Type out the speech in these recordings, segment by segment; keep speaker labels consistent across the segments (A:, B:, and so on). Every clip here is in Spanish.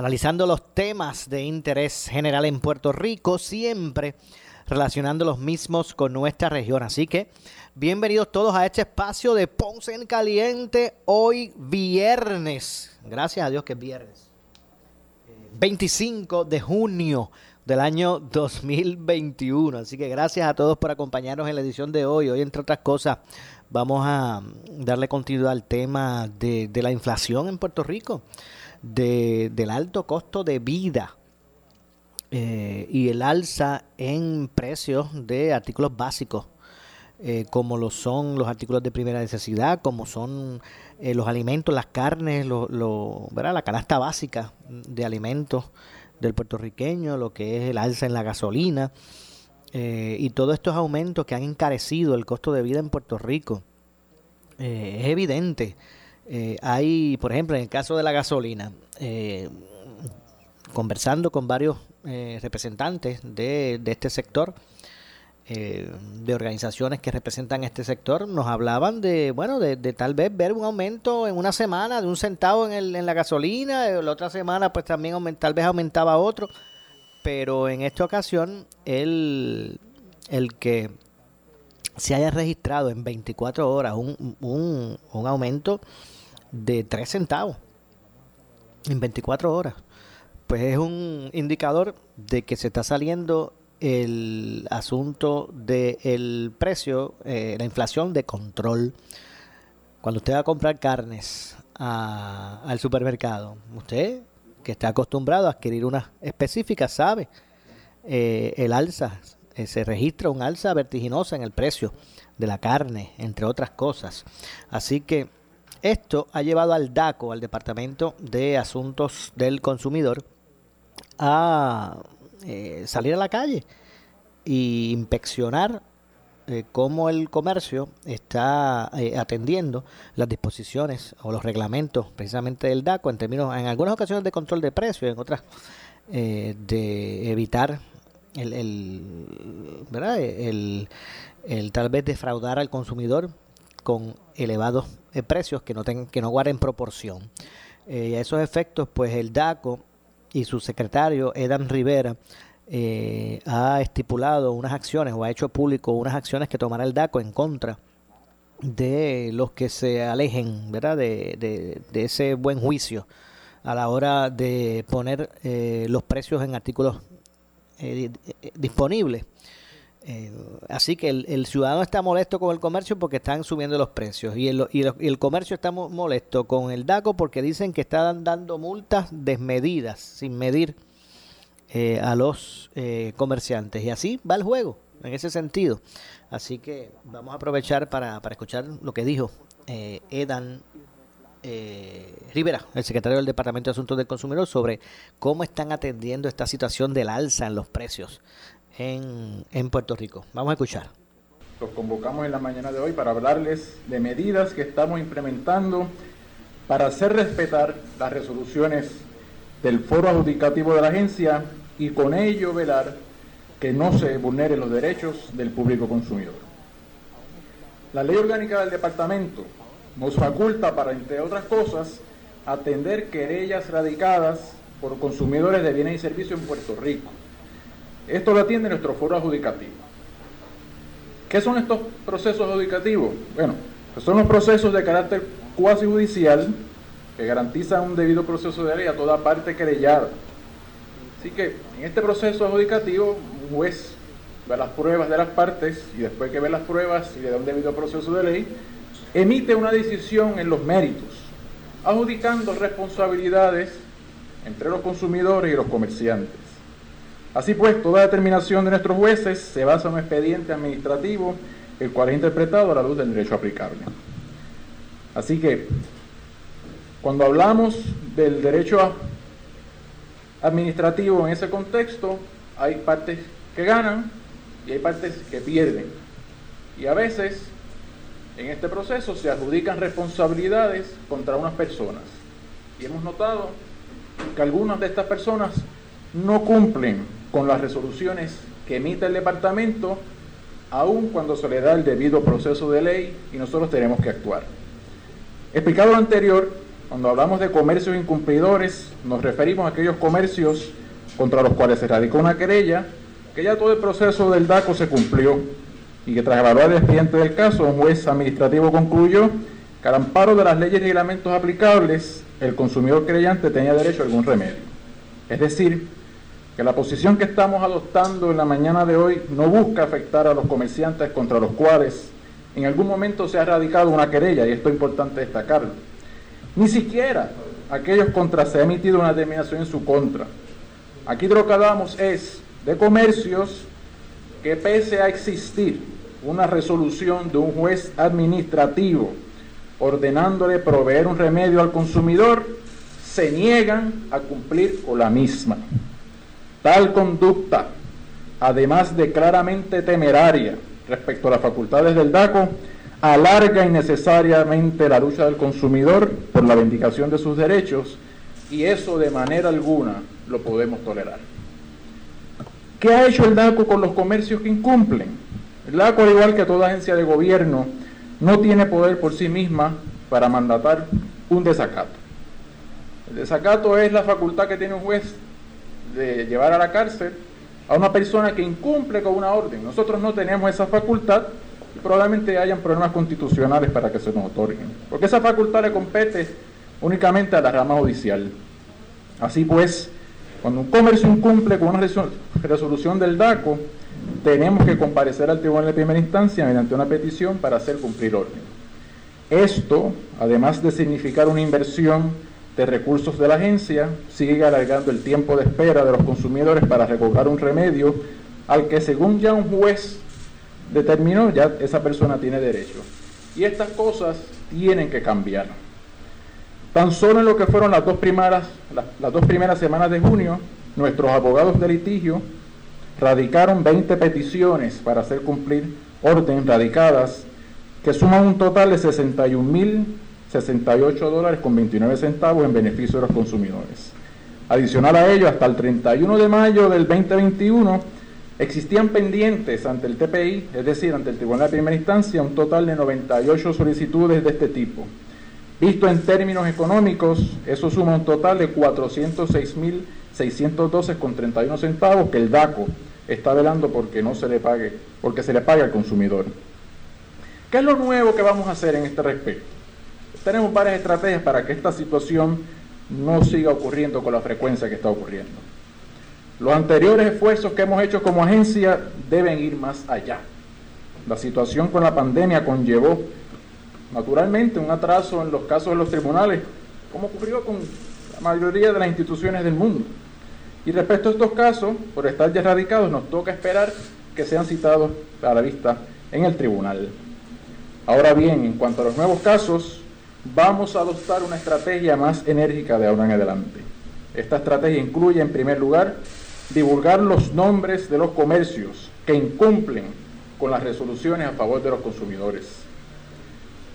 A: analizando los temas de interés general en Puerto Rico, siempre relacionando los mismos con nuestra región. Así que bienvenidos todos a este espacio de Ponce en Caliente hoy viernes. Gracias a Dios que es viernes. 25 de junio del año 2021. Así que gracias a todos por acompañarnos en la edición de hoy. Hoy, entre otras cosas, vamos a darle continuidad al tema de, la inflación en Puerto Rico, de, del alto costo de vida eh, y el alza en precios de artículos básicos. Eh, como lo son los artículos de primera necesidad, como son eh, los alimentos, las carnes, lo, ¿verdad? la canasta básica de alimentos, del puertorriqueño, lo que es el alza en la gasolina y todos estos aumentos que han encarecido el costo de vida en Puerto Rico. Es evidente. Eh, hay, por ejemplo, en el caso de la gasolina, conversando con varios representantes de, de este sector, eh, de organizaciones que representan este sector nos hablaban de, bueno, de, tal vez ver un aumento en una semana de un centavo en, el, en la gasolina, eh, la otra semana pues también tal vez aumentaba otro, pero en esta ocasión el, el que se haya registrado en 24 horas un, un, un aumento de 3 centavos en 24 horas, pues es un indicador de que se está saliendo el asunto del precio, eh, la inflación de control. Cuando usted va a comprar carnes al supermercado, usted que está acostumbrado a adquirir una específica sabe eh, el alza, eh, se registra un alza vertiginosa en el precio de la carne, entre otras cosas. Así que esto ha llevado al DACO, al Departamento de Asuntos del Consumidor, a eh, salir a la calle y inspeccionar eh, cómo el comercio está eh, atendiendo las disposiciones o los reglamentos precisamente del DACO en términos, en algunas ocasiones de control de precios, en otras de evitar el, el, ¿verdad? El, el, tal vez defraudar al consumidor con elevados precios que no tengan, que no guarden proporción. y a esos efectos, pues el DACO y su secretario, Edan Rivera, eh, ha estipulado unas acciones o ha hecho público unas acciones que tomará el DACO en contra de los que se alejen ¿verdad? De, de, ese buen juicio a la hora de poner eh, los precios en artículos eh, así que el, ciudadano está molesto con el comercio porque están subiendo los precios y el, y el comercio está molesto con el DACO porque dicen que están dando multas desmedidas, sin medir eh, a los eh, comerciantes. Y así va el juego, en ese sentido. Así que vamos a aprovechar para, para escuchar lo que dijo eh, Edan Rivera, el secretario del Departamento de Asuntos del Consumidor, sobre cómo están atendiendo esta situación del alza en los precios en, Puerto Rico. Vamos a escuchar.
B: Los convocamos en la mañana de hoy para hablarles de medidas que estamos implementando para hacer respetar las resoluciones del foro adjudicativo de la agencia y con ello velar que no se vulneren los derechos del público consumidor. La ley orgánica del departamento nos faculta para, entre otras cosas, atender querellas radicadas por consumidores de bienes y servicios en Puerto Rico. Esto lo atiende nuestro foro adjudicativo. ¿Qué son estos procesos adjudicativos? Bueno, pues son los procesos de carácter cuasi judicial que garantizan un debido proceso de ley a toda parte querellada Así que en este proceso adjudicativo, un juez ve las pruebas de las partes y después que ve las pruebas y le da un debido proceso de ley, emite una decisión en los méritos, adjudicando responsabilidades entre los consumidores y los comerciantes. Así pues, toda determinación de nuestros jueces se basa en un expediente administrativo, el cual es interpretado a la luz del derecho aplicable. Así que, cuando hablamos del derecho administrativo en ese contexto, hay partes que ganan y hay partes que pierden. Y a veces, en este proceso, se adjudican responsabilidades contra unas personas. Y hemos notado que algunas de estas personas no cumplen con las resoluciones que emite el departamento, aun cuando se le da el debido proceso de ley y nosotros tenemos que actuar. Explicado lo anterior, cuando hablamos de comercios incumplidores, nos referimos a aquellos comercios contra los cuales se radicó una querella, que ya todo el proceso del DACO se cumplió y que tras evaluar el expediente del caso, un juez administrativo concluyó que al amparo de las leyes y reglamentos aplicables, el consumidor creyente tenía derecho a algún remedio. Es decir, que la posición que estamos adoptando en la mañana de hoy no busca afectar a los comerciantes contra los cuales en algún momento se ha radicado una querella, y esto es importante destacarlo. Ni siquiera aquellos contra se ha emitido una determinación en su contra. Aquí lo que hablamos es de comercios que pese a existir una resolución de un juez administrativo ordenándole proveer un remedio al consumidor, se niegan a cumplir con la misma. Tal conducta, además de claramente temeraria respecto a las facultades del DACO, alarga innecesariamente la lucha del consumidor por la vindicación de sus derechos y eso de manera alguna lo podemos tolerar. ¿Qué ha hecho el DACO con los comercios que incumplen? El DACO, al igual que toda agencia de gobierno, no tiene poder por sí misma para mandatar un desacato. El desacato es la facultad que tiene un juez de llevar a la cárcel a una persona que incumple con una orden. Nosotros no tenemos esa facultad y probablemente hayan problemas constitucionales para que se nos otorguen, porque esa facultad le compete únicamente a la rama judicial. Así pues, cuando un comercio incumple con una resolución del DACO, tenemos que comparecer al tribunal de primera instancia mediante una petición para hacer cumplir orden. Esto, además de significar una inversión de recursos de la agencia sigue alargando el tiempo de espera de los consumidores para recobrar un remedio al que según ya un juez determinó, ya esa persona tiene derecho. Y estas cosas tienen que cambiar. Tan solo en lo que fueron las dos primeras, las, las dos primeras semanas de junio, nuestros abogados de litigio radicaron 20 peticiones para hacer cumplir orden radicadas que suman un total de 61 mil 68 dólares con 29 centavos en beneficio de los consumidores. Adicional a ello, hasta el 31 de mayo del 2021 existían pendientes ante el TPI, es decir, ante el Tribunal de Primera Instancia, un total de 98 solicitudes de este tipo. Visto en términos económicos, eso suma un total de 406.612,31 centavos que el DACO está velando porque no se le pague, porque se le pague al consumidor. ¿Qué es lo nuevo que vamos a hacer en este respecto? Tenemos varias estrategias para que esta situación no siga ocurriendo con la frecuencia que está ocurriendo. Los anteriores esfuerzos que hemos hecho como agencia deben ir más allá. La situación con la pandemia conllevó naturalmente un atraso en los casos de los tribunales, como ocurrió con la mayoría de las instituciones del mundo. Y respecto a estos casos, por estar ya radicados, nos toca esperar que sean citados a la vista en el tribunal. Ahora bien, en cuanto a los nuevos casos, vamos a adoptar una estrategia más enérgica de ahora en adelante. Esta estrategia incluye, en primer lugar, divulgar los nombres de los comercios que incumplen con las resoluciones a favor de los consumidores.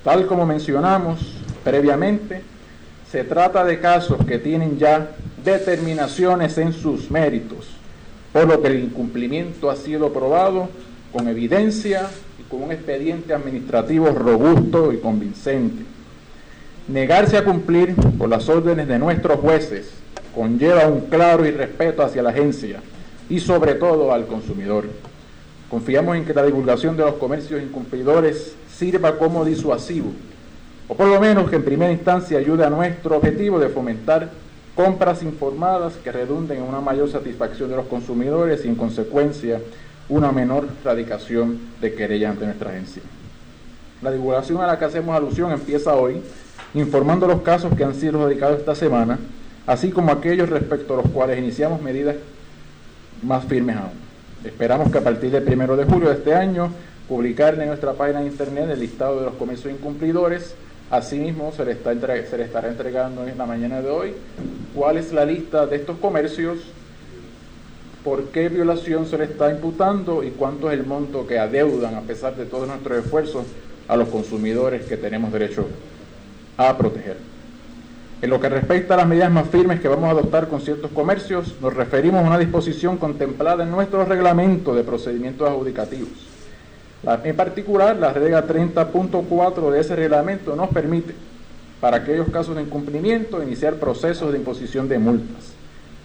B: Tal como mencionamos previamente, se trata de casos que tienen ya determinaciones en sus méritos, por lo que el incumplimiento ha sido probado con evidencia y con un expediente administrativo robusto y convincente. Negarse a cumplir con las órdenes de nuestros jueces conlleva un claro irrespeto hacia la agencia y sobre todo al consumidor. Confiamos en que la divulgación de los comercios incumplidores sirva como disuasivo, o por lo menos que en primera instancia ayude a nuestro objetivo de fomentar compras informadas que redunden en una mayor satisfacción de los consumidores y en consecuencia una menor radicación de querellas ante nuestra agencia. La divulgación a la que hacemos alusión empieza hoy, informando los casos que han sido radicados esta semana, así como aquellos respecto a los cuales iniciamos medidas más firmes aún. Esperamos que a partir del primero de julio de este año publicar en nuestra página de internet el listado de los comercios incumplidores. Asimismo, se le, está estará entregando en la mañana de hoy cuál es la lista de estos comercios, por qué violación se le está imputando y cuánto es el monto que adeudan a pesar de todos nuestros esfuerzos a los consumidores que tenemos derecho a proteger. En lo que respecta a las medidas más firmes que vamos a adoptar con ciertos comercios, nos referimos a una disposición contemplada en nuestro reglamento de procedimientos adjudicativos. En particular, la regla 30.4 de ese reglamento nos permite, para aquellos casos de incumplimiento, iniciar procesos de imposición de multas.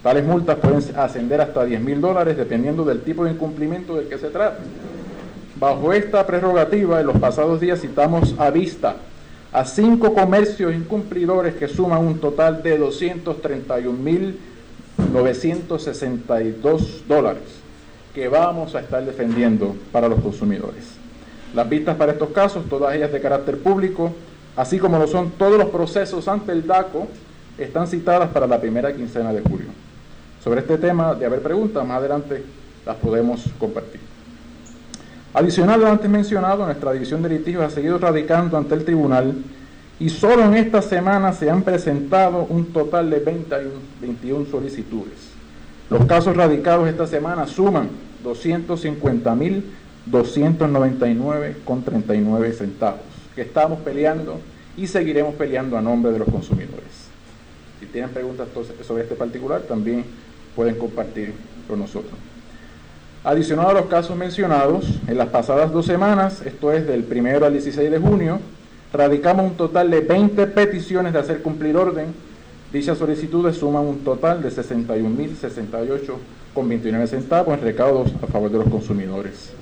B: Tales multas pueden ascender hasta 10 mil dólares dependiendo del tipo de incumplimiento del que se trate. Bajo esta prerrogativa, en los pasados días citamos a vista a cinco comercios incumplidores que suman un total de 231.962 dólares que vamos a estar defendiendo para los consumidores. Las vistas para estos casos, todas ellas de carácter público, así como lo son todos los procesos ante el DACO, están citadas para la primera quincena de julio. Sobre este tema, de haber preguntas, más adelante las podemos compartir. Adicional a lo antes mencionado, nuestra división de litigios ha seguido radicando ante el tribunal y solo en esta semana se han presentado un total de 21 solicitudes. Los casos radicados esta semana suman 250.299,39 centavos, que estamos peleando y seguiremos peleando a nombre de los consumidores. Si tienen preguntas sobre este particular, también pueden compartir con nosotros. Adicional a los casos mencionados, en las pasadas dos semanas, esto es del 1 al 16 de junio, radicamos un total de 20 peticiones de hacer cumplir orden. Dichas solicitudes suman un total de 61.068,29 centavos en recaudos a favor de los consumidores.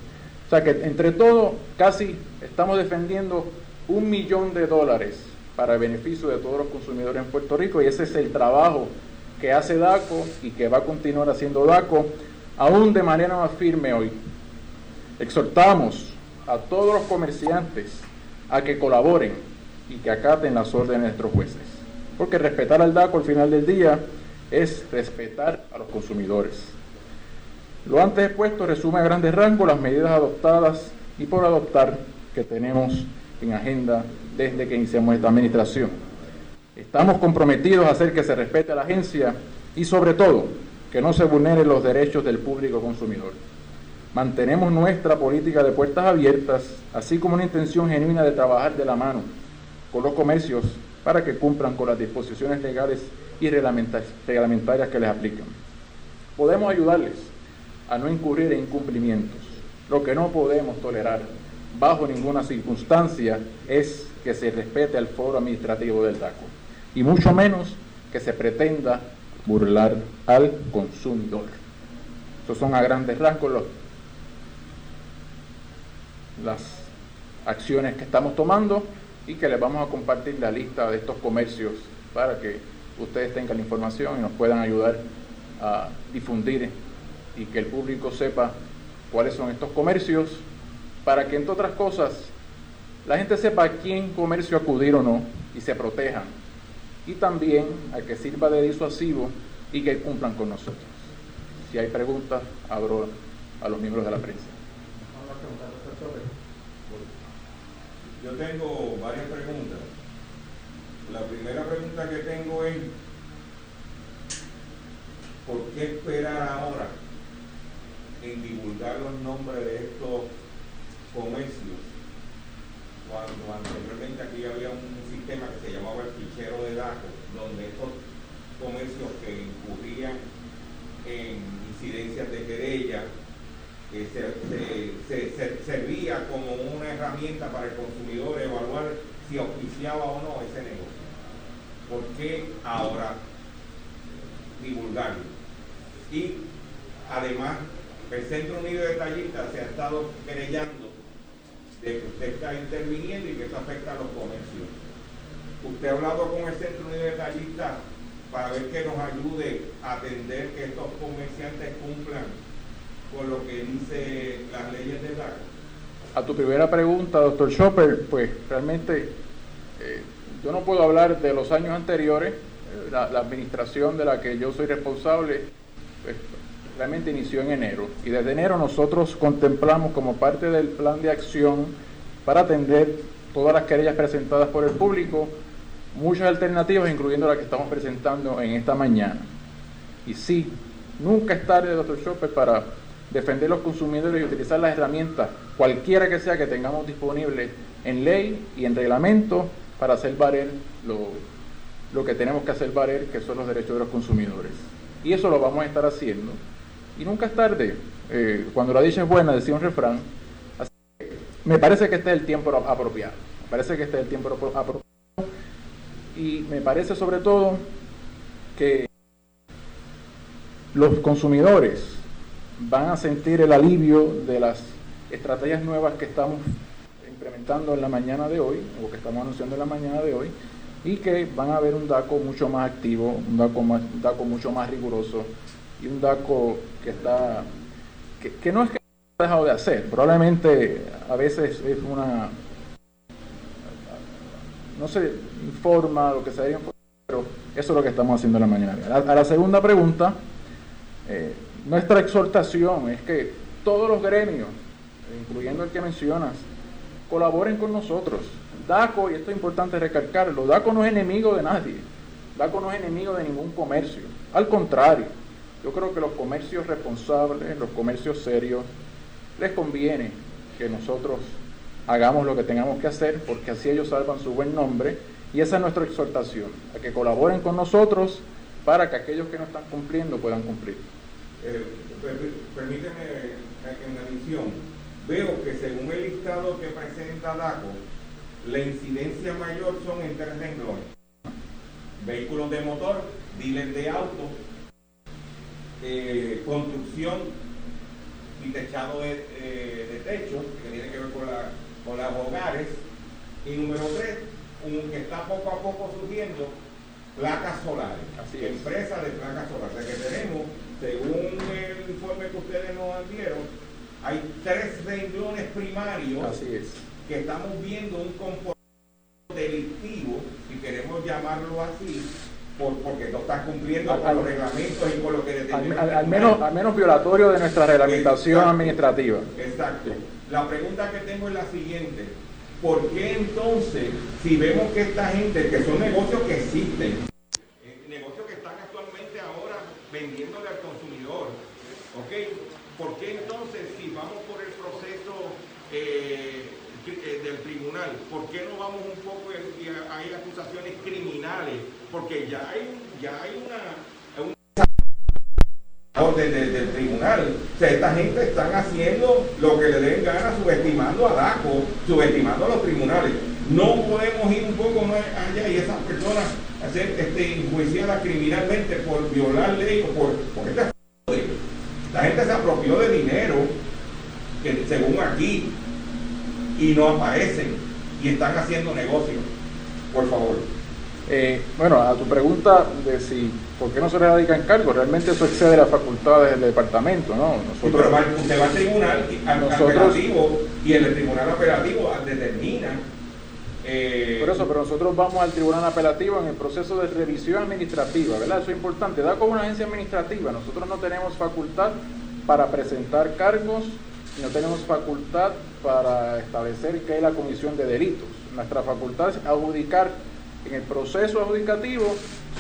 B: O sea que entre todo, casi estamos defendiendo un millón de dólares para el beneficio de todos los consumidores en Puerto Rico y ese es el trabajo que hace DACO y que va a continuar haciendo DACO aún de manera más firme hoy. Exhortamos a todos los comerciantes a que colaboren y que acaten las órdenes de nuestros jueces. Porque respetar al DACO al final del día es respetar a los consumidores. Lo antes expuesto resume a grandes rangos las medidas adoptadas y por adoptar que tenemos en agenda desde que iniciamos esta administración. Estamos comprometidos a hacer que se respete a la agencia y sobre todo que no se vulneren los derechos del público consumidor. Mantenemos nuestra política de puertas abiertas, así como una intención genuina de trabajar de la mano con los comercios para que cumplan con las disposiciones legales y reglamentarias que les aplican. Podemos ayudarles a no incurrir en incumplimientos. Lo que no podemos tolerar bajo ninguna circunstancia es que se respete el foro administrativo del DACO y mucho menos que se pretenda burlar al consumidor. Estos son a grandes rasgos las acciones que estamos tomando y que les vamos a compartir la lista de estos comercios para que ustedes tengan la información y nos puedan ayudar a difundir y que el público sepa cuáles son estos comercios para que entre otras cosas la gente sepa a quién comercio acudir o no y se protejan y también a que sirva de disuasivo y que cumplan con nosotros. Si hay preguntas, abro a los miembros de la prensa.
C: Yo tengo varias preguntas. La primera pregunta que tengo es, ¿por qué esperar ahora en divulgar los nombres de estos comercios cuando anteriormente aquí había un sistema que se llamaba el fichero de datos, donde estos comercios que incurrían en incidencias de querella eh, se, servía como una herramienta para el consumidor evaluar si auspiciaba o no ese negocio. ¿Por qué ahora divulgarlo? Y además, el Centro Unido de Tallistas se ha estado querellando de que usted está interviniendo y que eso afecta a los comercios. ¿Usted ha hablado con el Centro de Tallistas para ver que nos ayude a atender que estos comerciantes cumplan con lo que dice las leyes de DACO?
B: A tu primera pregunta, doctor Chopper, pues realmente eh, yo no puedo hablar de los años anteriores. La, la, administración de la que yo soy responsable pues, realmente inició en enero. Y desde enero nosotros contemplamos como parte del plan de acción para atender todas las querellas presentadas por el público, muchas alternativas, incluyendo la que estamos presentando en esta mañana. Y sí, nunca es tarde, doctor Chopper, para defender los consumidores y utilizar las herramientas, cualquiera que sea que tengamos disponible en ley y en reglamento, para hacer valer lo, lo que tenemos que hacer valer, que son los derechos de los consumidores. Y eso lo vamos a estar haciendo. Y nunca es tarde. Eh, cuando la dicha es buena, decía un refrán. Así que me parece que este es el tiempo apropiado. Me parece que este es el tiempo apropiado. Y me parece sobre todo que los consumidores van a sentir el alivio de las estrategias nuevas que estamos implementando en la mañana de hoy, o que estamos anunciando en la mañana de hoy, y que van a ver un DACO mucho más activo, un DACO, un DACO mucho más riguroso y un DACO que está, que, que no es que ha dejado de hacer, probablemente a veces es una, no se informa lo que se debe informar, pero eso es lo que estamos haciendo en la mañana. A la, a la segunda pregunta, eh, nuestra exhortación es que todos los gremios, incluyendo el que mencionas, colaboren con nosotros. DACO, y esto es importante recalcarlo, DACO no es enemigo de nadie. DACO no es enemigo de ningún comercio. Al contrario, yo creo que los comercios responsables, los comercios serios, les conviene que nosotros hagamos lo que tengamos que hacer, porque así ellos salvan su buen nombre. Y esa es nuestra exhortación, a que colaboren con nosotros para que aquellos que no están cumpliendo puedan cumplir.
C: Eh, permíteme en la edición veo que según el listado que presenta DACO, la incidencia mayor son en tres renglones. Vehículos de motor, dealers de auto, eh, construcción y techado de, eh, de, techo, que tiene que ver con, la, con las hogares. Y número tres, un, que está poco a poco surgiendo, placas solares.
B: Así
C: Empresas de placas solares. O sea que tenemos, según el informe que ustedes nos dieron, hay tres renglones primarios
B: Así es.
C: que estamos viendo un comportamiento delictivo, si queremos llamarlo así, por, porque no están cumpliendo
B: Al-
C: con los reglamentos y con lo que
B: Al,
C: determina
B: al- menos, al menos violatorio de nuestra reglamentación
C: Exacto.
B: administrativa.
C: Exacto. La pregunta que tengo es la siguiente. ¿Por qué entonces, si vemos que esta gente, que son negocios que existen, eh, negocios que están actualmente ahora vendiéndole al consumidor, ¿ok? ¿Por qué entonces, si vamos por el proceso eh, eh, del tribunal, por qué no vamos un poco hay acusaciones criminales? Porque ya hay, ya hay una, un orden de- del tribunal. O sea, esta gente están haciendo lo que le den gana, subestimando a DACO, subestimando a los tribunales. No podemos ir un poco más allá y esas personas ser este, enjuiciadas criminalmente por violar ley o por... Porque esta, la gente se apropió de dinero, que según aquí, y no aparecen, y están haciendo negocios. Por favor.
B: Eh, bueno, a tu pregunta de si por qué no se le radican cargos, realmente eso excede las facultades del departamento, ¿no?
C: Sí, pero usted va al tribunal al
B: Nosotros-
C: apelativo y el tribunal apelativo determina. eh,
B: Por eso, pero nosotros vamos al tribunal apelativo en el proceso de revisión administrativa, ¿verdad? Eso es importante. Da como una agencia administrativa. Nosotros no tenemos facultad para presentar cargos y no tenemos facultad para establecer qué es la comisión de delitos. Nuestra facultad es adjudicar en el proceso adjudicativo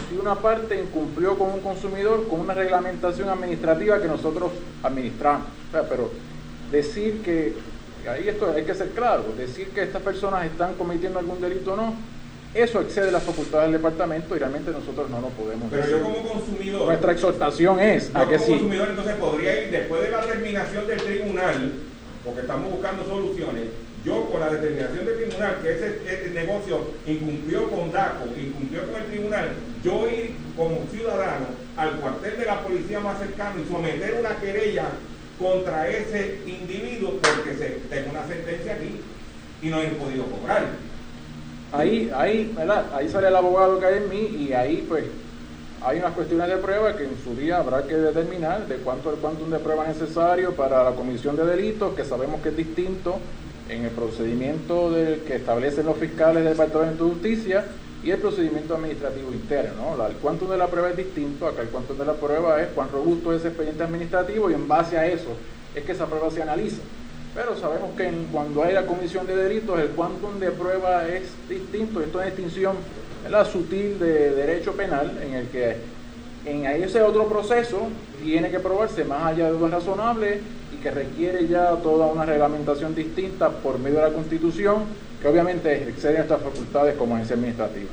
B: si una parte incumplió con un consumidor con una reglamentación administrativa que nosotros administramos. O sea, pero decir que, ahí esto hay que ser claro, decir que estas personas están cometiendo algún delito o no, eso excede las facultades del departamento y realmente nosotros no lo podemos
C: pero
B: decir.
C: yo como consumidor.
B: Nuestra exhortación es
C: yo
B: a que
C: como
B: sí.
C: consumidor entonces podría ir después de la terminación del tribunal, porque estamos buscando soluciones. Yo con la determinación del tribunal que ese, negocio incumplió con DACO, incumplió con el tribunal, yo ir como ciudadano al cuartel de la policía más cercano y someter una querella contra ese individuo porque se tengo una sentencia aquí y no he podido cobrar.
B: Ahí, ahí, ¿verdad? Ahí sale el abogado que hay en mí y ahí pues hay unas cuestiones de prueba que en su día habrá que determinar de cuánto el quantum de prueba necesario para la comisión de delitos, que sabemos que es distinto en el procedimiento del que establecen los fiscales del Departamento de Justicia y el procedimiento administrativo interno. ¿no? El cuantum de la prueba es distinto, acá el cuantum de la prueba es cuán robusto es ese expediente administrativo y en base a eso es que esa prueba se analiza. Pero sabemos que cuando hay la comisión de delitos el cuantum de prueba es distinto, esto es distinción la sutil de derecho penal en el que en ese otro proceso tiene que probarse más allá de lo razonable que requiere ya toda una reglamentación distinta por medio de la Constitución, que obviamente excede nuestras facultades como agencia administrativa.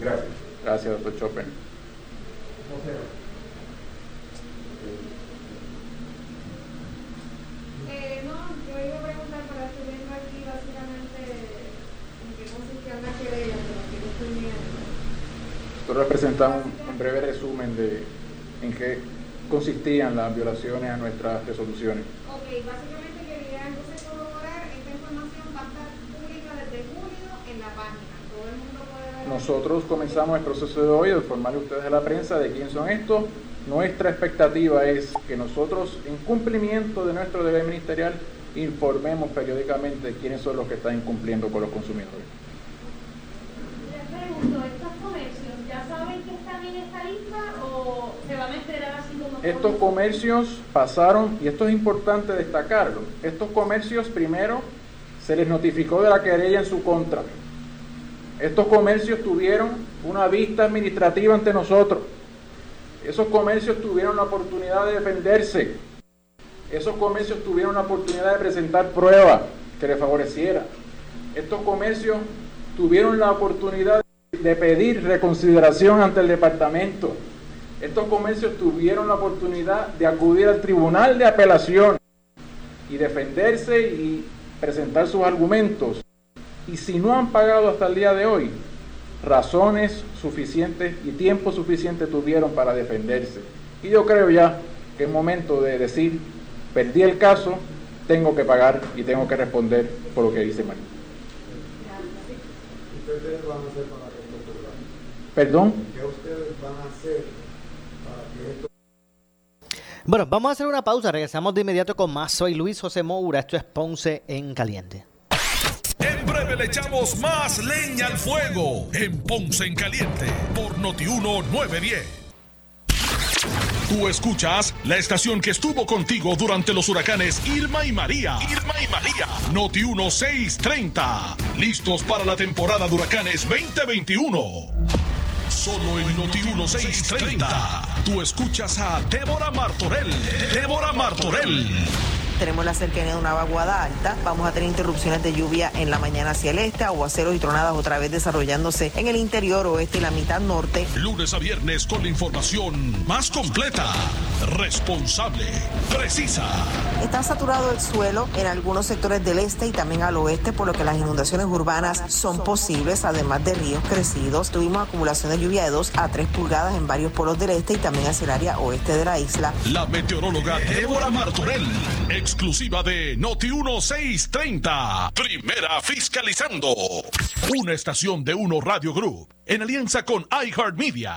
C: Gracias.
B: Gracias, doctor Chopin.
D: Eh, no, yo iba a preguntar para estoy viendo aquí básicamente en qué consistía la querella, pero aquí no estoy viendo.
B: Nosotros presentamos un breve resumen de en qué consistían las violaciones a nuestras resoluciones.
D: Básicamente entonces corroborar, esta información va a estar pública desde en la página. Todo el mundo puede ver.
B: Nosotros comenzamos el proceso de hoy de informarle a ustedes a la prensa de quién son estos. Nuestra expectativa es que nosotros, en cumplimiento de nuestro deber ministerial, informemos periódicamente quiénes son los que están incumpliendo con los consumidores.
E: Les pregunto, ¿estos comercios ya saben que están en esta lista o se van a enterar así como
B: Estos comercios pasaron, y esto es importante destacarlo, estos comercios primero se les notificó de la querella en su contra. Estos comercios tuvieron una vista administrativa ante nosotros. Esos comercios tuvieron la oportunidad de defenderse. Esos comercios tuvieron la oportunidad de presentar pruebas que les favoreciera. Estos comercios tuvieron la oportunidad de pedir reconsideración ante el departamento. Estos comercios tuvieron la oportunidad de acudir al tribunal de apelación y defenderse y presentar sus argumentos. Y si no han pagado hasta el día de hoy, razones suficientes y tiempo suficiente tuvieron para defenderse. Y yo creo ya que es momento de decir, perdí el caso, tengo que pagar y tengo que responder por lo que dice María.
F: ustedes van a hacer para?
B: Perdón.
F: ¿Qué ustedes van a hacer
A: Bueno, vamos a hacer una pausa. Regresamos de inmediato con más. Soy Luis José Moura. Esto es Ponce en Caliente.
G: En breve le echamos más leña al fuego en Ponce en Caliente por Notiuno 910. Tú escuchas la estación que estuvo contigo durante los huracanes Irma y María. Irma y María. Noti 1630. Listos para la temporada de huracanes 2021. Solo en Noti 1630. Tú escuchas a Débora Martorell. Débora Martorell.
H: Tenemos la cercanía de una vaguada alta. Vamos a tener interrupciones de lluvia en la mañana hacia el este, aguaceros y tronadas otra vez desarrollándose en el interior oeste y la mitad norte.
G: Lunes a viernes con la información más completa, responsable, precisa.
H: Está saturado el suelo en algunos sectores del este y también al oeste, por lo que las inundaciones urbanas son posibles, además de ríos crecidos. Tuvimos acumulación de lluvia de 2 a 3 pulgadas en varios polos del este y también hacia el área oeste de la isla.
G: La meteoróloga Débora Martorell, exclusiva de Noti 1630. Primera fiscalizando. Una estación de Uno Radio Group en alianza con iHeartMedia.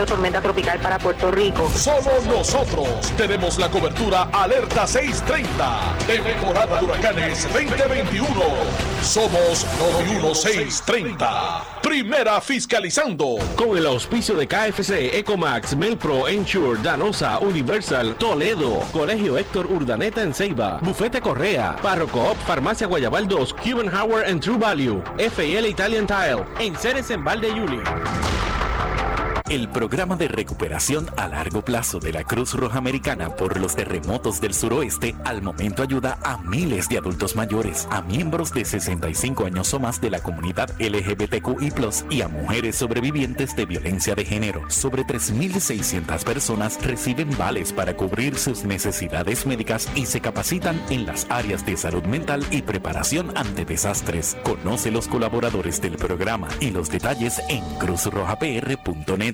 I: de tormenta tropical para Puerto Rico.
G: Somos nosotros. Tenemos la cobertura Alerta 630. Temporada de huracanes 2021. Somos Noti 1630. Primera fiscalizando.
J: Con el auspicio de KFC, Ecomax, Melpro, Ensure, Danosa, Universal, Toledo, Colegio Héctor Urdaneta en Ceiba, Bufete Correa, Parro Coop, Farmacia Guayabal 2, Cuban Howard and True Value, FL Italian Tile, en Ceres en Valde Yuli.
K: El programa de recuperación a largo plazo de la Cruz Roja Americana por los terremotos del suroeste al momento ayuda a miles de adultos mayores, a miembros de 65 años o más de la comunidad LGBTQI+, y a mujeres sobrevivientes de violencia de género. Sobre 3.600 personas reciben vales para cubrir sus necesidades médicas y se capacitan en las áreas de salud mental y preparación ante desastres. Conoce los colaboradores del programa y los detalles en cruzrojapr.net.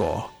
L: score.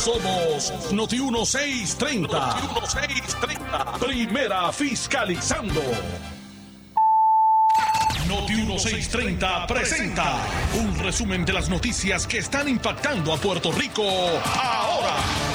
G: Somos Noti 1630. Noti 1630. Primera fiscalizando. Noti 1630 presenta un resumen de las noticias que están impactando a Puerto Rico ahora.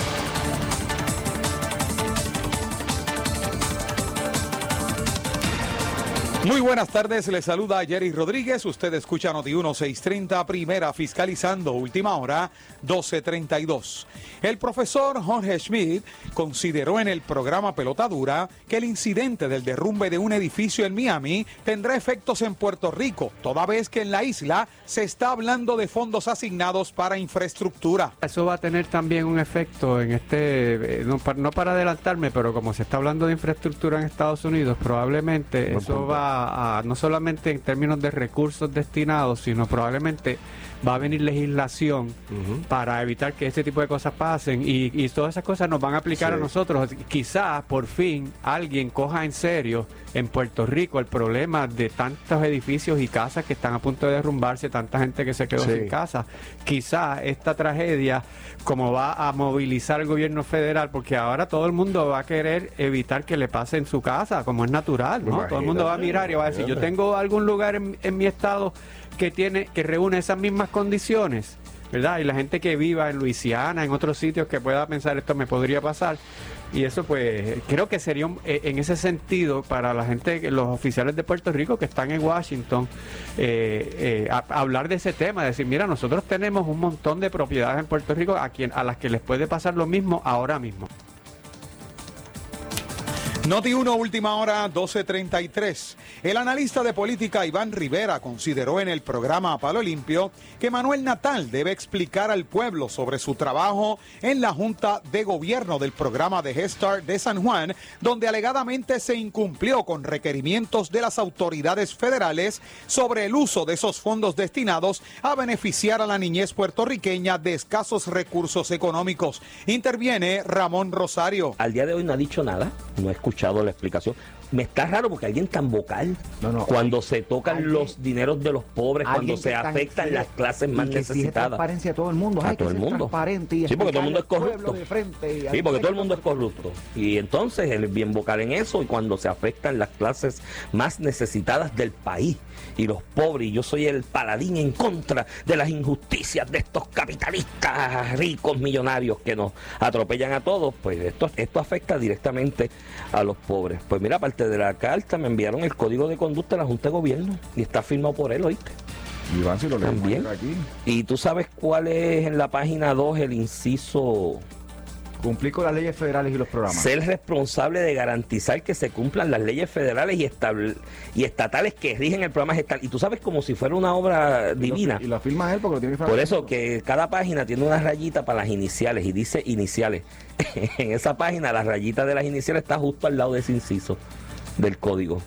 M: Muy buenas tardes, les saluda Jerry Rodríguez. Usted escucha Noti 1630, primera fiscalizando, última hora 1232. El profesor Jorge Schmidt consideró en el programa Pelota Dura que el incidente del derrumbe de un edificio en Miami tendrá efectos en Puerto Rico, toda vez que en la isla se está hablando de fondos asignados para infraestructura.
N: Eso va a tener también un efecto en este, eh, no, pa- no para adelantarme, pero como se está hablando de infraestructura en Estados Unidos, probablemente
M: Buen
N: eso
M: punto.
N: va a, no solamente en términos de recursos destinados, sino probablemente va a venir legislación para evitar que este tipo de cosas pasen y, y todas esas cosas nos van a aplicar a nosotros. Quizás por fin alguien coja en serio en Puerto Rico el problema de tantos edificios y casas que están a punto de derrumbarse, tanta gente que se quedó
O: Sí.
N: sin casa. Quizás esta tragedia, como va a movilizar el gobierno federal, porque ahora todo el mundo va a querer evitar que le pase en su casa, como es natural, ¿no? Todo el mundo va a mirar y va a decir, yo tengo algún lugar en, en mi estado que tiene, que reúne esas mismas condiciones. ¿Verdad? Y la gente que viva en Luisiana, en otros sitios que pueda pensar esto me podría pasar. Y eso pues creo que sería un- eh, en ese sentido para la gente, los oficiales de Puerto Rico que están en Washington, eh, eh, hablar de ese tema, decir, mira, nosotros tenemos un montón de propiedades en Puerto Rico a, quien, a las que les puede pasar lo mismo ahora mismo.
M: Noti 1, última hora, 12.33. El analista de política Iván Rivera consideró en el programa Palo Limpio que Manuel Natal debe explicar al pueblo sobre su trabajo en la Junta de Gobierno del programa de Gestar de San Juan, donde alegadamente se incumplió con requerimientos de las autoridades federales sobre el uso de esos fondos destinados a beneficiar a la niñez puertorriqueña de escasos recursos económicos. Interviene Ramón Rosario.
O: Al día de hoy no ha dicho nada, no he escuchado la explicación. Me está raro porque alguien tan vocal, cuando se tocan los dineros de los pobres, cuando se afectan las clases más necesitadas.
P: transparencia a todo el mundo.
O: A
P: Hay
O: todo
P: que
O: el mundo.
P: transparente y
O: Sí, porque todo el mundo es corrupto.
P: pueblo de frente y
O: Sí, porque todo el mundo es corrupto. Y entonces él es bien vocal en eso y cuando se afectan las clases más necesitadas del país y los pobres, y yo soy el paladín en contra de las injusticias de estos capitalistas ricos millonarios que nos atropellan a todos, pues esto, esto afecta directamente a los pobres. Pues mira, de la carta, me enviaron el código de conducta de la Junta de Gobierno y está firmado por él, ¿oíste?
Q: Iván, si lo
O: También.
Q: aquí.
O: Y tú sabes cuál es en la página 2 el inciso
Q: Cumplir con las leyes federales y los programas.
O: ser responsable de garantizar que se cumplan las leyes federales y, establ- y estatales que rigen el programa gestal. Y tú sabes como si fuera una obra divina.
Q: Y lo firma él porque lo tiene
O: Por eso que cada página tiene una rayita para las iniciales y dice iniciales. en esa página la rayita de las iniciales está justo al lado de ese inciso del código.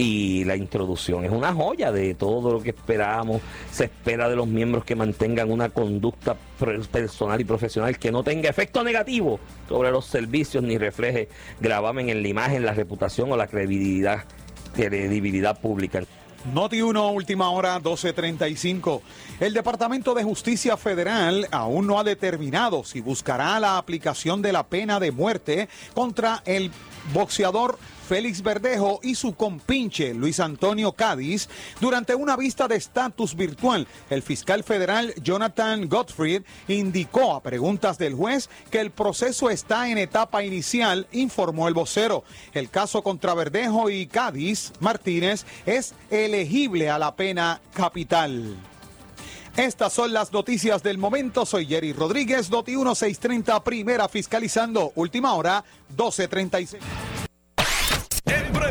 O: Y la introducción es una joya de todo lo que esperamos. Se espera de los miembros que mantengan una conducta per- personal y profesional que no tenga efecto negativo sobre los servicios ni refleje gravamen en la imagen, la reputación o la credibilidad, credibilidad pública.
M: Noti 1, última hora, 12.35. El Departamento de Justicia Federal aún no ha determinado si buscará la aplicación de la pena de muerte contra el boxeador Félix Verdejo y su compinche Luis Antonio Cádiz durante una vista de estatus virtual. El fiscal federal Jonathan Gottfried indicó a preguntas del juez que el proceso está en etapa inicial, informó el vocero. El caso contra Verdejo y Cádiz Martínez es elegible a la pena capital. Estas son las noticias del momento. Soy Jerry Rodríguez, Noti 1630, primera fiscalizando, última hora, 1236.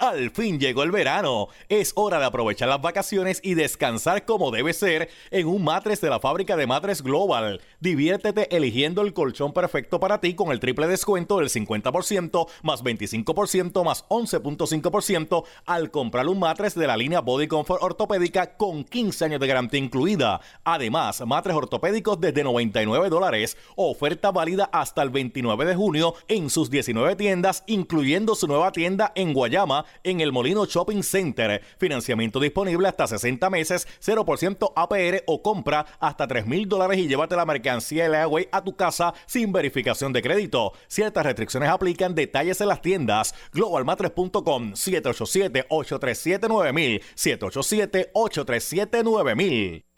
R: Al fin llegó el verano. Es hora de aprovechar las vacaciones y descansar como debe ser en un matres de la fábrica de matres Global. Diviértete eligiendo el colchón perfecto para ti con el triple descuento del 50% más 25% más 11.5% al comprar un matres de la línea Body Comfort ortopédica con 15 años de garantía incluida. Además, matres ortopédicos desde 99 dólares. Oferta válida hasta el 29 de junio en sus 19 tiendas, incluyendo su nueva tienda en Guayama, en el Molino Shopping Center. Financiamiento disponible hasta 60 meses, 0% APR o compra hasta 3 mil dólares y llévate la mercancía Leaway a tu casa sin verificación de crédito. Ciertas restricciones aplican, detalles en las tiendas. Globalmatres.com 787-837-9000 787-837-9000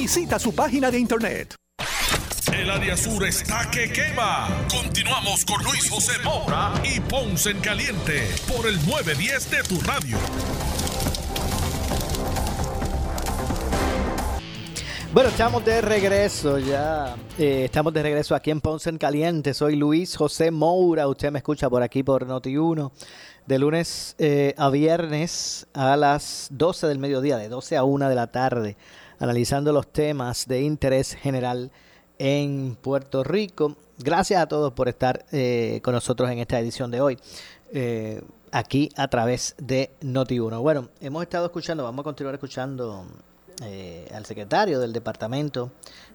L: Visita su página de internet.
G: El área sur está que quema. Continuamos con Luis José Moura y Ponce en Caliente por el 910 de tu radio.
A: Bueno, estamos de regreso ya. eh, estamos de regreso aquí en Ponce en Caliente. Soy Luis José Moura. Usted me escucha por aquí por Noti1. De lunes eh, a viernes a las 12 del mediodía, de 12 a 1 de la tarde, analizando los temas de interés general en Puerto Rico. Gracias a todos por estar eh, con nosotros en esta edición de hoy, eh, aquí a través de Noti1. Bueno, hemos estado escuchando, vamos a continuar escuchando eh, al secretario del Departamento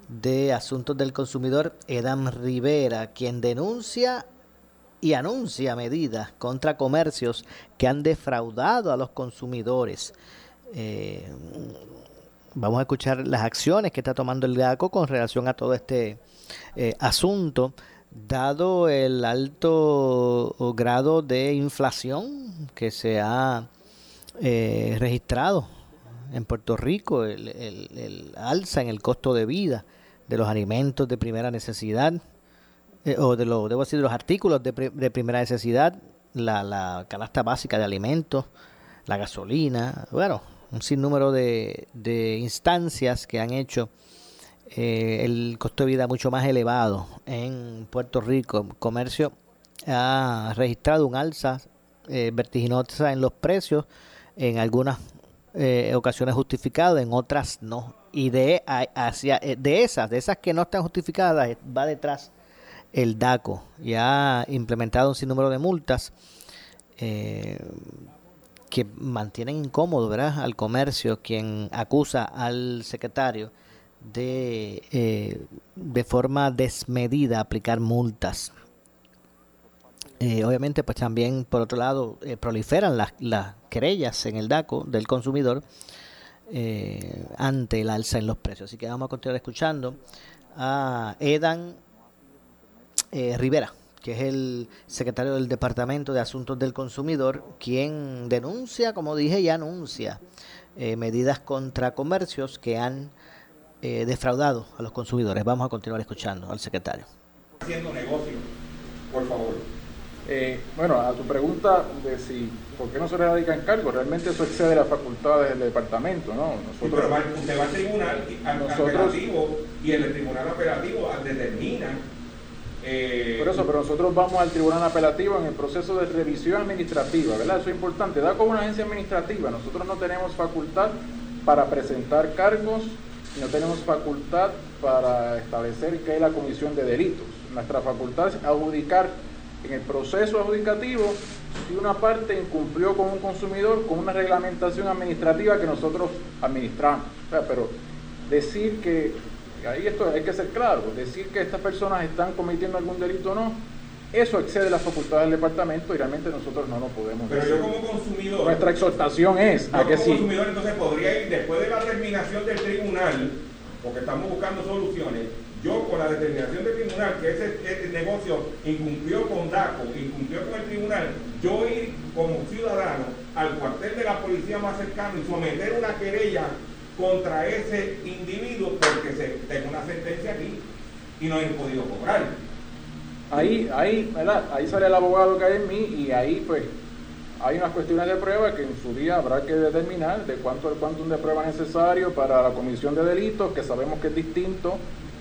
A: de Asuntos del Consumidor, Edam Rivera, quien denuncia y anuncia medidas contra comercios que han defraudado a los consumidores. Vamos a escuchar las acciones que está tomando el GACO con relación a todo este eh, asunto, dado el alto grado de inflación que se ha eh, registrado en Puerto Rico, el, alza en el costo de vida de los alimentos de primera necesidad, eh, o de, lo, debo decir, de los artículos de, de primera necesidad, la, la canasta básica de alimentos, la gasolina, bueno, un sinnúmero de, de instancias que han hecho eh, el costo de vida mucho más elevado en Puerto Rico. El comercio ha registrado un alza eh, vertiginosa en los precios, en algunas eh, ocasiones justificado, en otras no. Y de, hacia, de esas, de esas que no están justificadas, va detrás el DACO. Y ha implementado un sinnúmero de multas que mantienen incómodo ¿verdad? al comercio, quien acusa al secretario de, eh, de forma desmedida aplicar multas. Eh, obviamente, pues también, por otro lado, eh, proliferan las, las querellas en el DACO del consumidor ante el alza en los precios. Así que vamos a continuar escuchando a Edan Rivera que es el secretario del Departamento de Asuntos del Consumidor, quien denuncia, como dije, y anuncia medidas contra comercios que han eh, defraudado a los consumidores. Vamos a continuar escuchando al secretario.
S: Haciendo negocio, por favor.
B: Eh, bueno, a tu pregunta de si por qué no se le radican cargos, realmente eso excede las facultades del departamento, ¿no?
S: Nosotros, pero va, usted va al tribunal al, nosotros, apelativo y el tribunal apelativo determina
B: eh, por eso, pero nosotros vamos al tribunal apelativo en el proceso de revisión administrativa, ¿verdad? Eso es importante. Da como una agencia administrativa, nosotros no tenemos facultad para presentar cargos no tenemos facultad para establecer qué es la comisión de delitos. Nuestra facultad es adjudicar en el proceso adjudicativo si una parte incumplió con un consumidor con una reglamentación administrativa que nosotros administramos. pero decir que, ahí esto hay que ser claro, decir que estas personas están cometiendo algún delito o no, eso excede las facultades del departamento y realmente nosotros no lo podemos
S: Pero yo como consumidor...
B: Nuestra exhortación es
S: a que como consumidor entonces podría ir después de la determinación del tribunal, porque estamos buscando soluciones, yo con la determinación del tribunal que ese, negocio incumplió con DACO, incumplió con el tribunal, yo ir como ciudadano al cuartel de la policía más cercano y someter una querella contra ese individuo porque se tengo una sentencia aquí y no he podido cobrar
B: ahí, ahí, ¿verdad? ahí sale el abogado que hay en mí y ahí pues hay unas cuestiones de prueba que en su día habrá que determinar de cuánto el cuántum de prueba necesario para la comisión de delitos, que sabemos que es distinto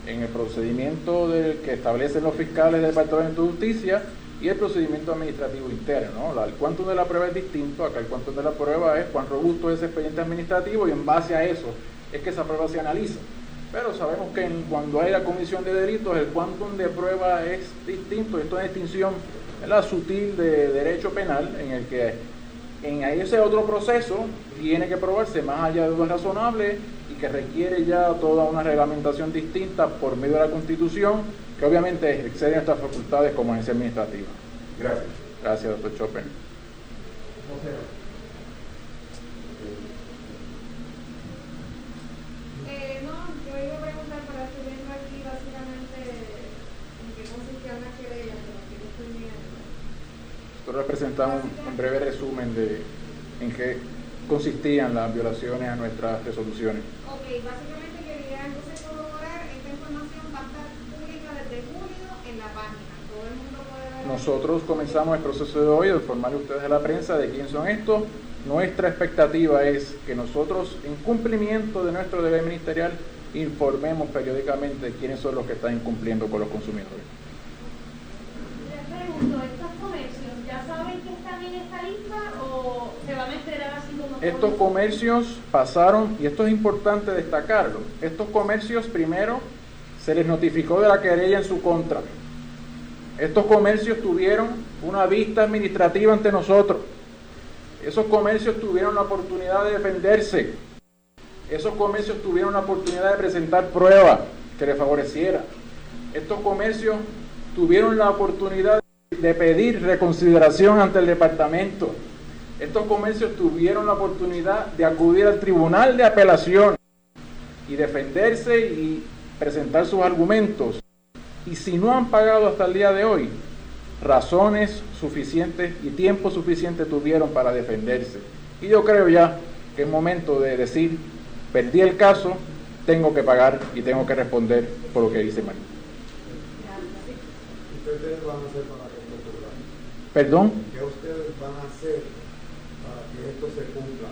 B: en el procedimiento del que establecen los fiscales del Departamento de Justicia y el procedimiento administrativo interno. ¿no? El cuántum de la prueba es distinto, acá el cuántum de la prueba es cuán robusto es ese expediente administrativo y en base a eso es que esa prueba se analiza. Pero sabemos que cuando hay la comisión de delitos, el quantum de prueba es distinto. Esto es distinción la sutil de derecho penal, en el que en ese otro proceso tiene que probarse más allá de lo razonable y que requiere ya toda una reglamentación distinta por medio de la Constitución, que obviamente excede nuestras facultades como agencia administrativa.
S: Gracias.
B: Gracias, doctor Chopin. Nosotros presentamos un breve resumen de en qué consistían las violaciones a nuestras resoluciones.
D: Ok, básicamente quería entonces corroborar, esta información va a estar pública desde julio en la página. Todo el mundo puede ver.
B: Nosotros comenzamos el proceso de hoy de informarle a ustedes a la prensa de quién son estos. Nuestra expectativa es que nosotros, en cumplimiento de nuestro deber ministerial, informemos periódicamente quiénes son los que están incumpliendo con los consumidores.
E: Les pregunto, ¿estos comercios ya saben que están en esta lista o se van a enterar así como
B: Estos comercios pasaron, y esto es importante destacarlo, estos comercios primero se les notificó de la querella en su contra. Estos comercios tuvieron una vista administrativa ante nosotros. Esos comercios tuvieron la oportunidad de defenderse. Esos comercios tuvieron la oportunidad de presentar pruebas que les favoreciera. Estos comercios tuvieron la oportunidad de pedir reconsideración ante el departamento. Estos comercios tuvieron la oportunidad de acudir al tribunal de apelación y defenderse y presentar sus argumentos. Y si no han pagado hasta el día de hoy, razones suficientes y tiempo suficiente tuvieron para defenderse. Y yo creo ya que es momento de decir, perdí el caso, tengo que pagar y tengo que responder por lo que dice María.
T: ustedes van a hacer para que esto ocurra?
B: ¿Perdón?
T: ¿Qué ustedes van a hacer para que esto se cumpla?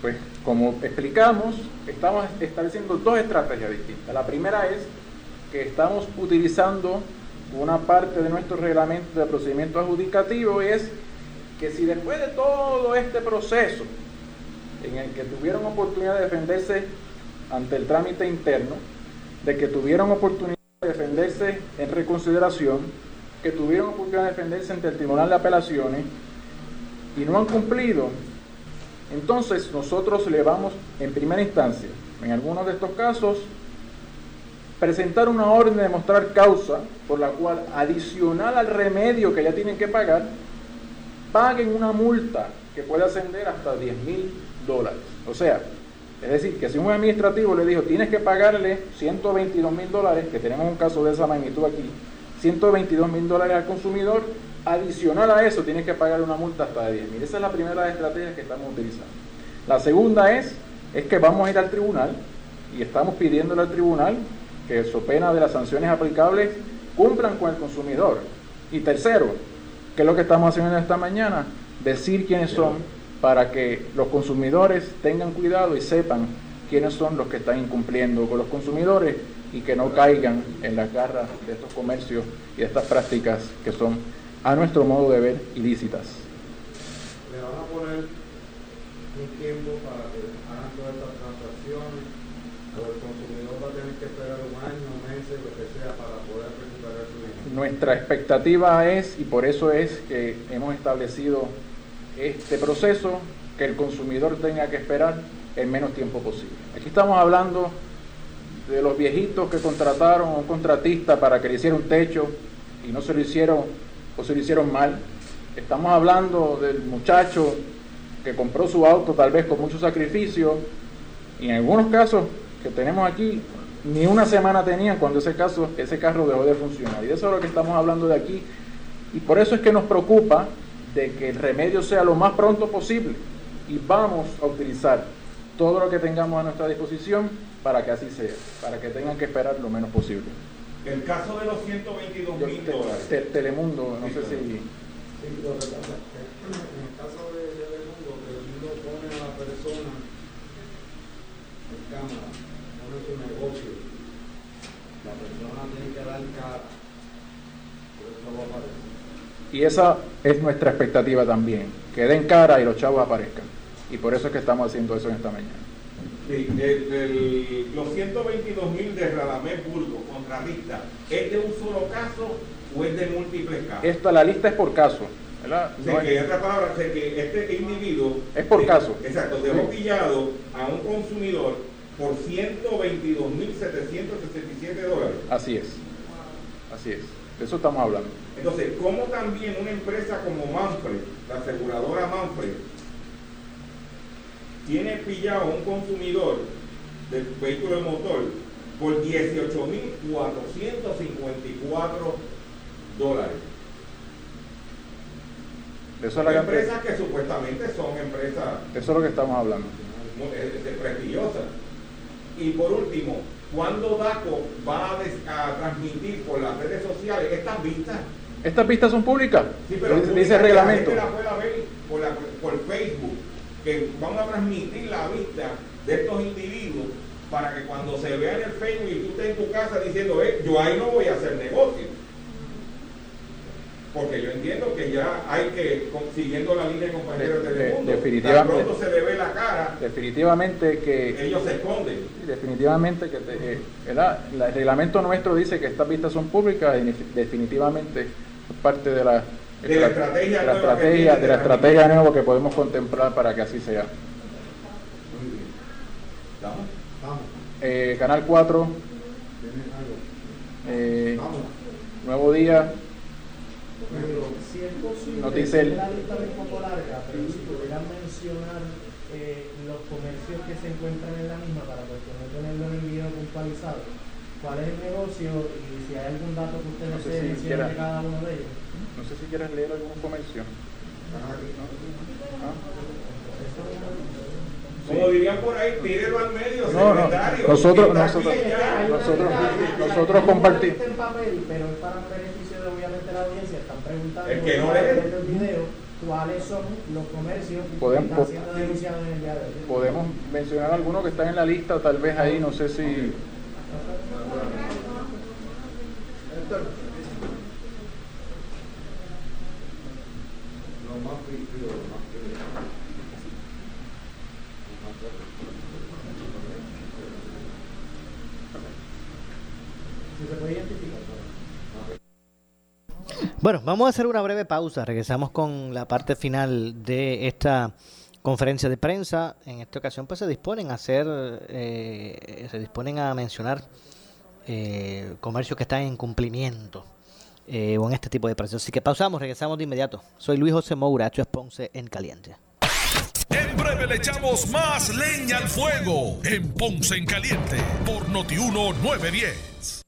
B: Pues como explicamos, estamos estableciendo dos estrategias distintas. La primera es que estamos utilizando una parte de nuestro reglamento de procedimiento adjudicativo es que si después de todo este proceso en el que tuvieron oportunidad de defenderse ante el trámite interno, de que tuvieron oportunidad de defenderse en reconsideración, que tuvieron oportunidad de defenderse ante el Tribunal de Apelaciones y no han cumplido, entonces nosotros le vamos en primera instancia, en algunos de estos casos, presentar una orden de mostrar causa por la cual, adicional al remedio que ya tienen que pagar, paguen una multa que puede ascender hasta 10 mil dólares. O sea, es decir, que si un administrativo le dijo tienes que pagarle 122 mil dólares, que tenemos un caso de esa magnitud aquí, 122 mil dólares al consumidor, adicional a eso tienes que pagar una multa hasta de 10 mil. Esa es la primera estrategias que estamos utilizando. La segunda es, es que vamos a ir al tribunal y estamos pidiéndole al tribunal que su pena de las sanciones aplicables cumplan con el consumidor. Y tercero, que es lo que estamos haciendo esta mañana, decir quiénes son para que los consumidores tengan cuidado y sepan quiénes son los que están incumpliendo con los consumidores y que no caigan en las garras de estos comercios y de estas prácticas que son, a nuestro modo de ver, ilícitas.
T: ¿Le van a poner un tiempo para que hagan todas estas transacciones? ¿O el consumidor va a tener esperar un año, meses, lo que sea, para poder recuperar su dinero?
B: Nuestra expectativa es, y por eso es que hemos establecido este proceso, que el consumidor tenga que esperar el menos tiempo posible. Aquí estamos hablando de los viejitos que contrataron a un contratista para que le hiciera un techo y no se lo hicieron o se lo hicieron mal. Estamos hablando del muchacho que compró su auto tal vez con mucho sacrificio y en algunos casos que tenemos aquí ni una semana tenían cuando ese caso ese carro dejó de funcionar y de eso es lo que estamos hablando de aquí y por eso es que nos preocupa de que el remedio sea lo más pronto posible y vamos a utilizar todo lo que tengamos a nuestra disposición para que así sea, para que tengan que esperar lo menos posible.
C: El caso de los 122
B: Yo-
C: mil
B: te-
C: dólares.
B: te- Telemundo, no
C: Sí,
B: sé
C: claro.
B: si...
T: Sí, lo que pasa en el caso de Telemundo, Telemundo pone a la persona en cámara, pone su negocio, la persona tiene que dar cara, por eso va a aparecer.
B: Y esa es nuestra expectativa también, que den cara y los chavos aparezcan. Y por eso es que estamos haciendo eso en esta mañana.
C: Sí, el- el- los 122 mil de Radamés Burgos contra Rista, ¿es de un solo caso o es de múltiples casos?
B: Esta, la lista es por caso, ¿verdad?
C: O sea,
B: No
C: que en
B: es-
C: otras palabras, o sea, que este individuo...
B: Es por caso.
C: Exacto, dejó pillado a un consumidor por 122.767 dólares.
B: Así es, así es, de eso estamos hablando.
C: Entonces, ¿cómo también una empresa como Manfred, la aseguradora Manfred, tiene pillado a un consumidor del vehículo de motor por 18.454 dólares?
B: Eso es, la
C: Empresas que supuestamente son empresas
B: eso es lo que estamos hablando.
C: eh, eh, prestigiosas. Y por último, ¿cuándo DACO va a, des- a transmitir por las redes sociales estas vistas?
B: Estas pistas son públicas,
C: Sí, pero
B: dice
C: pública
B: el
C: que
B: reglamento.
C: La pueda ver por, la- por Facebook, que van a transmitir la vista de estos individuos para que cuando se vea en el Facebook y tú estés en tu casa diciendo, eh, yo ahí no voy a hacer negocio. Porque yo entiendo que ya hay que, siguiendo la línea de compañeros
B: De-
C: del
B: de-
C: mundo,
B: definitivamente.
C: pronto se le ve la cara
B: Definitivamente que...
S: Ellos se esconden.
B: Definitivamente que eh, el reglamento nuestro dice que estas vistas son públicas y definitivamente es parte de la,
S: De la estrategia
B: de la
S: nueva que
B: estrategia, de la
S: de
B: estrategia nueva que podemos contemplar para que así sea. Eh, Canal 4, eh, Nuevo Día,
U: Si es posible,
B: Noticel.
U: la lista es un poco larga, pero si pudieran mencionar eh, los comercios que se encuentran en la misma para de tenerlo en el video puntualizado, cuál es el negocio y si hay algún dato que usted
B: No
U: no
B: sé
U: se
B: si
U: mencione
B: quiera-
U: de cada uno de ellos.
B: no sé si quieres leer algún comercio.
S: Como dirían por ahí, tírelo al medio,
B: No, no, nosotros, nosotros, nosotros, nosotros compartimos.
U: Pero es para beneficio de obviamente la audiencia. Preguntando
S: El que no lee.
U: ver el video cuáles son los comercios
B: Podemos-
U: que están siendo denunciados en el día de hoy.
B: Podemos mencionar algunos que están en la lista, tal vez ahí, no sé si...
T: Lo más vivido, lo más querido.
U: Si se puede identificar.
A: Bueno, vamos a hacer una breve pausa. Regresamos con la parte final de esta conferencia de prensa. En esta ocasión, pues se disponen a hacer, eh, se disponen a mencionar eh, comercios que están en cumplimiento eh, o en este tipo de precios. Así que pausamos, regresamos de inmediato. Soy Luis José Moura, es Ponce en Caliente.
G: En breve le echamos más leña al fuego en Ponce en Caliente por Notiuno 910.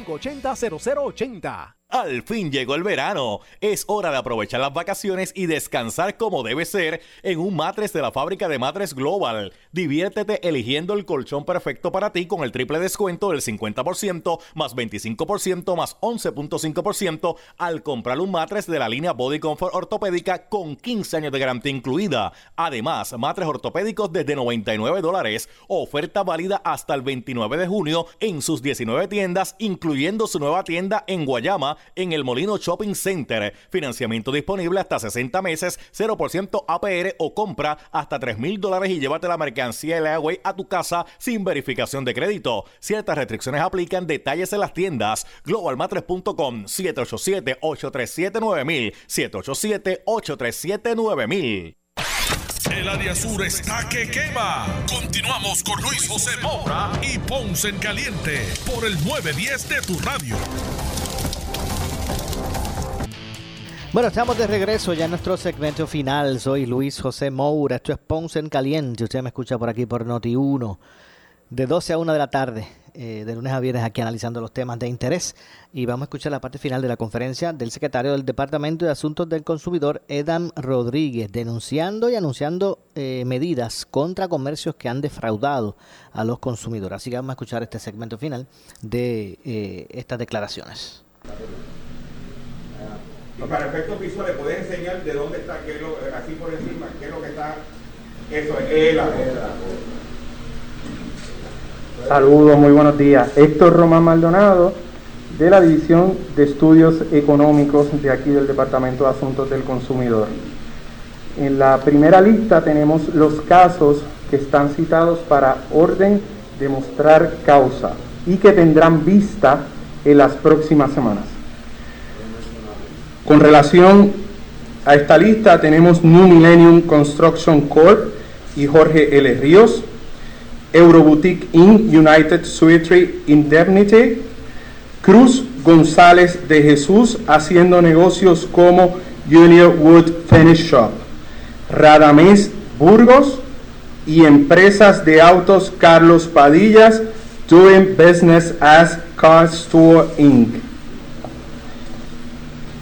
V: 580-0080.
R: Al fin llegó el verano. Es hora de aprovechar las vacaciones y descansar como debe ser en un matres de la fábrica de matres Global. Diviértete eligiendo el colchón perfecto para ti con el triple descuento del 50% más 25% más 11.5% al comprar un matres de la línea Body Comfort ortopédica con 15 años de garantía incluida. Además, matres ortopédicos desde 99 dólares. Oferta válida hasta el 29 de junio en sus 19 tiendas, incluyendo su nueva tienda en Guayama en el Molino Shopping Center. Financiamiento disponible hasta 60 meses, 0% APR o compra hasta 3 mil dólares y llévate la mercancía Leaway a tu casa sin verificación de crédito. Ciertas restricciones aplican, detalles en las tiendas. Globalmatres.com 787-837-9000 787-837-9000
G: El área sur está que quema. Continuamos con Luis José Moura y Ponce en Caliente por el 910 de tu radio.
A: Bueno, estamos de regreso ya en nuestro segmento final. Soy Luis José Moura. Esto es Ponce en Caliente. Usted me escucha por aquí por Noti 1. De 12 a 1 de la tarde, eh, de lunes a viernes, aquí analizando los temas de interés. Y vamos a escuchar la parte final de la conferencia del secretario del Departamento de Asuntos del Consumidor, Edan Rodríguez, denunciando y anunciando eh, medidas contra comercios que han defraudado a los consumidores. Así que vamos a escuchar este segmento final de eh, estas declaraciones.
S: Y para efectos visuales, ¿puedes enseñar de dónde está, lo, así por encima, qué es lo que está? Eso es, la
P: Saludos, muy buenos días. Héctor Román Maldonado, de la División de Estudios Económicos de aquí del Departamento de Asuntos del Consumidor. En la primera lista tenemos los casos que están citados para orden de mostrar causa y que tendrán vista en las próximas semanas. Con relación a esta lista tenemos New Millennium Construction Corp, y Jorge L. Ríos, Euroboutique Inc. United Suetry Indemnity, Cruz González de Jesús haciendo negocios como Junior Wood Finish Shop, Radamés Burgos y empresas de autos Carlos Padillas doing business as Car Store Inc.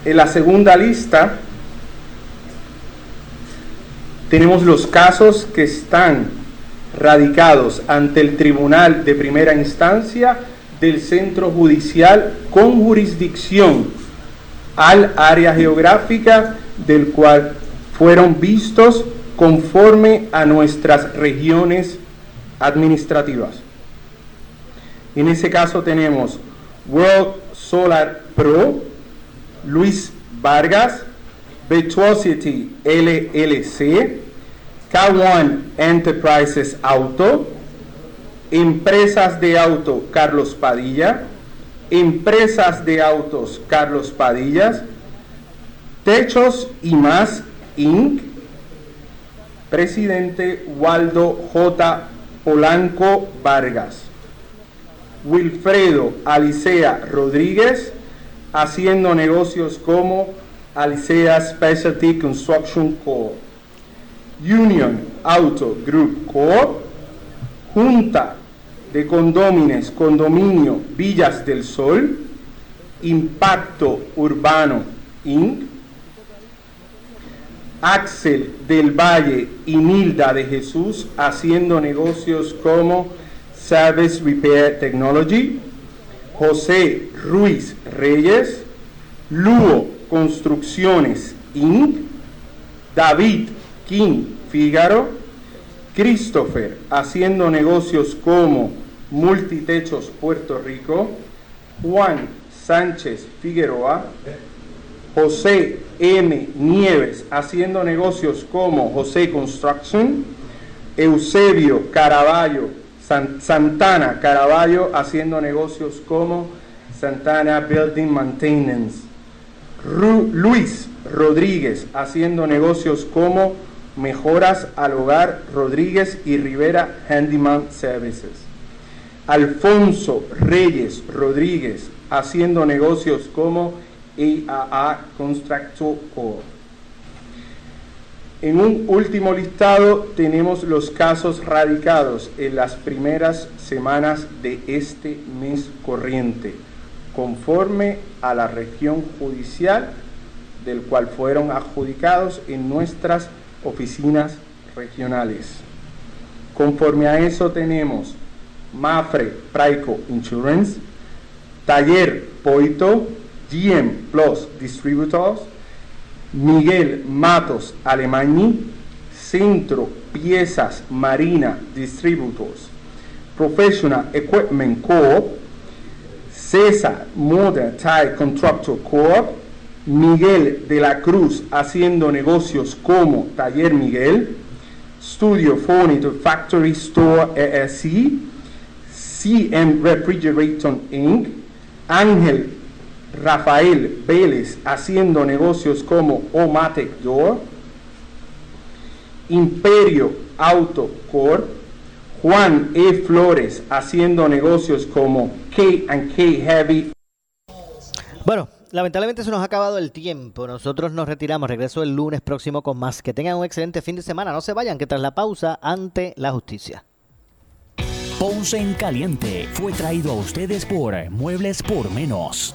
P: En la segunda lista tenemos los casos que están radicados ante el Tribunal de Primera Instancia del Centro Judicial con jurisdicción al área geográfica del cual fueron vistos conforme a nuestras regiones administrativas. En ese caso tenemos World Solar Pro, Luis Vargas, Virtuosity LLC, K1 Enterprises Auto, Empresas de Auto Carlos Padilla, Empresas de Autos Carlos Padillas, Techos y más Inc., Presidente Waldo J. Polanco Vargas, Wilfredo Alicea Rodríguez, haciendo negocios como Alicea Specialty Construction Corp. Union Auto Group Corp. Junta de Condómines Condominio Villas del Sol. Impacto Urbano Inc. Axel del Valle y Nilda de Jesús haciendo negocios como Service Repair Technology. José Ruiz Reyes. Luo Construcciones Inc., David King Fígaro, Christopher haciendo negocios como Multitechos Puerto Rico, Juan Sánchez Figueroa, José M. Nieves haciendo negocios como José Construction, Eusebio Caraballo, Santana Caraballo haciendo negocios como Santana Building Maintenance. Luis Rodríguez haciendo negocios como Mejoras al Hogar Rodríguez y Rivera Handyman Services. Alfonso Reyes Rodríguez haciendo negocios como AAA Constructor Corp. En un último listado tenemos los casos radicados en las primeras semanas de este mes corriente conforme a la región judicial del cual fueron adjudicados en nuestras oficinas regionales. Conforme a eso tenemos Mafre Praico Insurance, Taller Poito, GM Plus Distributors, Miguel Matos Alemani, Centro Piezas Marina Distributors, Professional Equipment Corp, César Modern Tire Contractor Corp, Miguel de la Cruz haciendo negocios como Taller Miguel, Studio Furniture Factory Store LLC, CM Refrigerator Inc., Ángel Rafael Vélez haciendo negocios como Omatec Door, Imperio Auto Corp, Juan E. Flores haciendo negocios como K&K Heavy.
A: Bueno, lamentablemente se nos ha acabado el tiempo. Nosotros nos retiramos. Regreso el lunes próximo con más. Que tengan un excelente fin de semana. No se vayan, que tras la pausa, ante la justicia.
W: Ponce en Caliente fue traído a ustedes por Muebles por Menos.